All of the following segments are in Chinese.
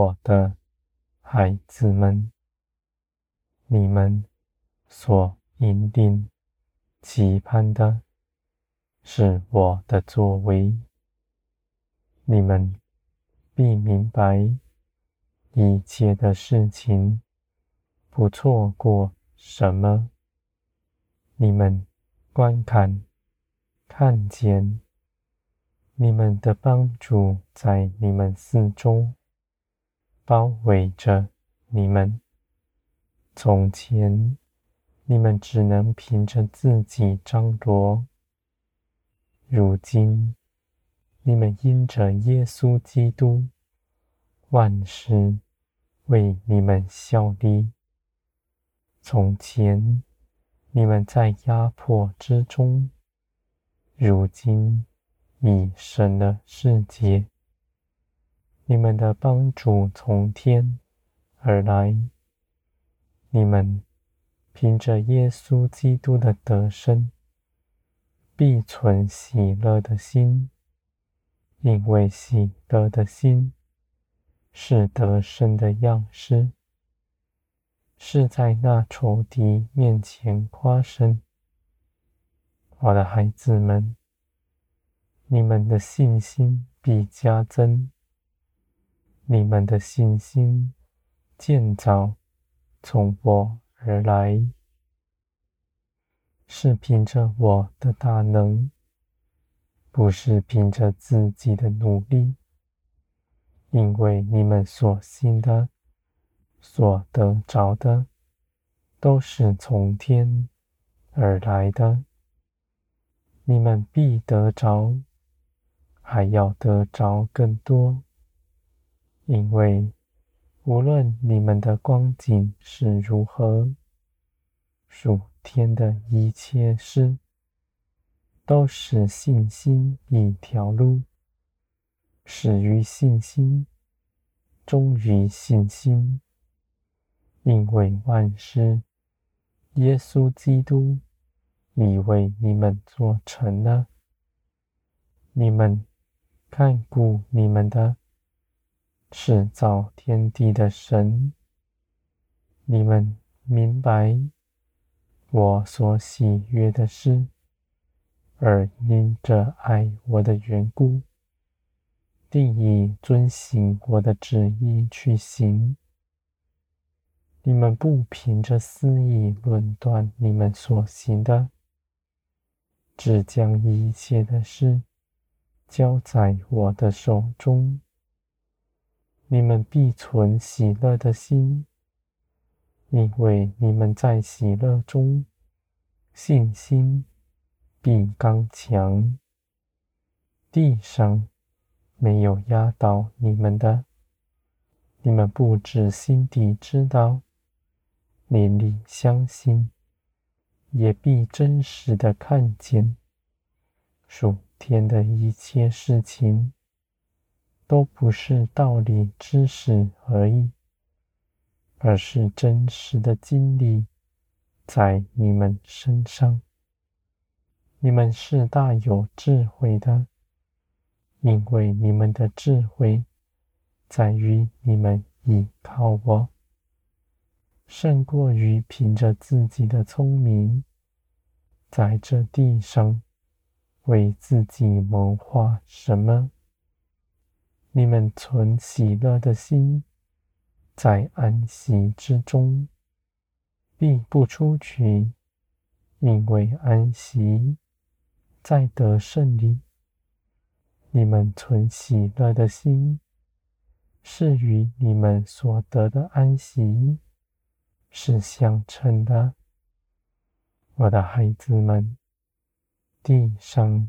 我的孩子们，你们所引领、期盼的是我的作为。你们必明白一切的事情，不错过什么。你们观看、看见。你们的帮助在你们四周，包围着你们。从前，你们只能凭着自己张罗；如今，你们因着耶稣基督，万事为你们效力。从前，你们在压迫之中；如今，已神了世界，你们的帮助从天而来。你们凭着耶稣基督的得胜，必存喜乐的心，因为喜乐的心是得胜的样式，是在那仇敌面前夸胜。我的孩子们。你们的信心必加增，你们的信心建造从我而来，是凭着我的大能，不是凭着自己的努力，因为你们所信的、所得着的，都是从天而来的，你们必得着。还要得着更多，因为无论你们的光景是如何，属天的一切事，都是信心一条路，始于信心，终于信心，因为万事，耶稣基督已为你们做成了，你们。看顾你们的，是造天地的神。你们明白我所喜悦的事，而因着爱我的缘故，定以遵行我的旨意去行。你们不凭着私意论断你们所行的，只将一切的事。交在我的手中，你们必存喜乐的心，因为你们在喜乐中，信心必刚强。地上没有压倒你们的，你们不止心底知道，连里相信，也必真实的看见。属天的一切事情，都不是道理知识而已，而是真实的经历在你们身上。你们是大有智慧的，因为你们的智慧在于你们倚靠我，胜过于凭着自己的聪明，在这地上。为自己谋划什么？你们存喜乐的心，在安息之中，必不出去，因为安息在得胜里。你们存喜乐的心，是与你们所得的安息是相称的，我的孩子们。地上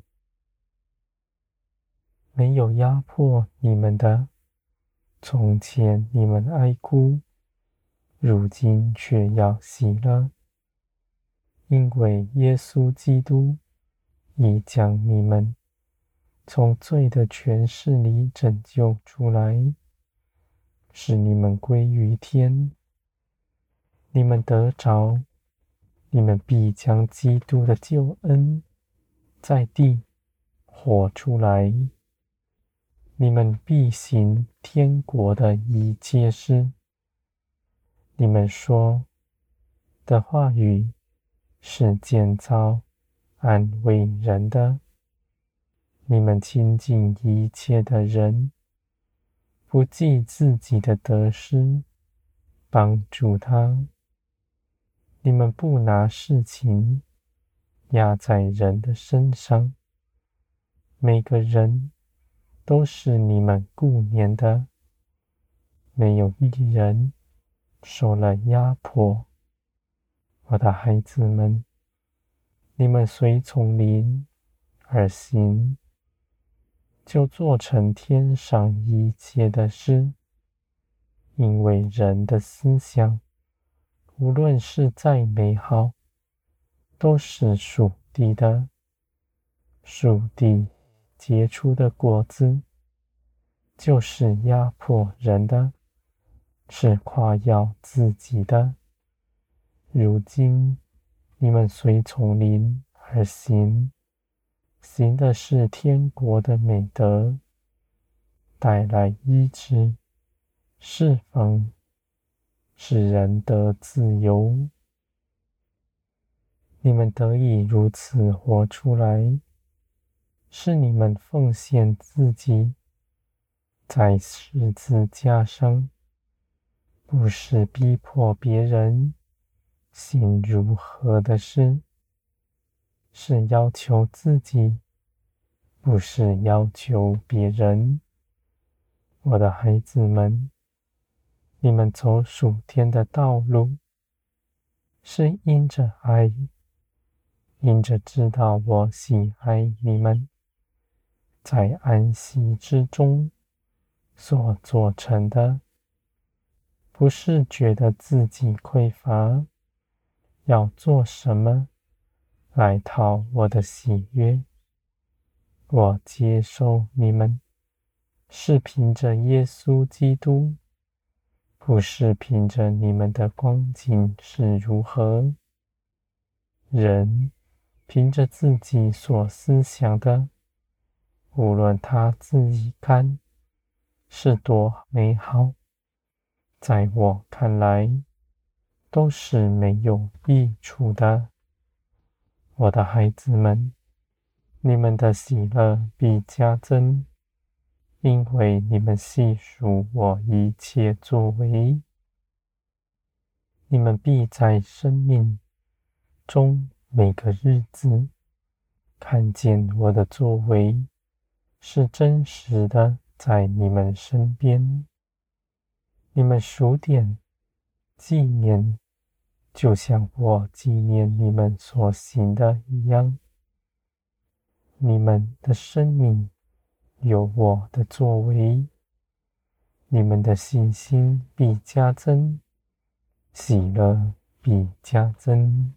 没有压迫你们的，从前你们哀哭，如今却要喜乐，因为耶稣基督已将你们从罪的权势里拯救出来，使你们归于天。你们得着，你们必将基督的救恩。在地活出来，你们必行天国的一切事。你们说的话语是建造、安慰人的。你们亲近一切的人，不计自己的得失，帮助他。你们不拿事情压在人的身上，每个人都是你们顾念的，没有一人受了压迫。我的孩子们，你们随从灵而行，就做成天上一切的事，因为人的思想，无论是再美好，都是属地的。属地结出的果子，就是压迫人的，是夸耀自己的。如今你们随从灵而行，行的是天国的美德，带来医治、释放。使人得自由，你们得以如此活出来，是你们奉献自己在十字架上，不是逼迫别人行如何的事，是要求自己，不是要求别人。我的孩子们。你们走属天的道路，是因着爱，因着知道我喜爱你们，在安息之中所做成的，不是觉得自己匮乏，要做什么来讨我的喜悦。我接受你们，是凭着耶稣基督。不是凭着你们的光景是如何，人凭着自己所思想的，无论他自己看是多美好，在我看来都是没有益处的。我的孩子们，你们的喜乐必加增。因为你们细数我一切作为，你们必在生命中每个日子看见我的作为是真实的，在你们身边。你们数点纪念，就像我纪念你们所行的一样。你们的生命。有我的作为，你们的信心必加增，喜乐必加增。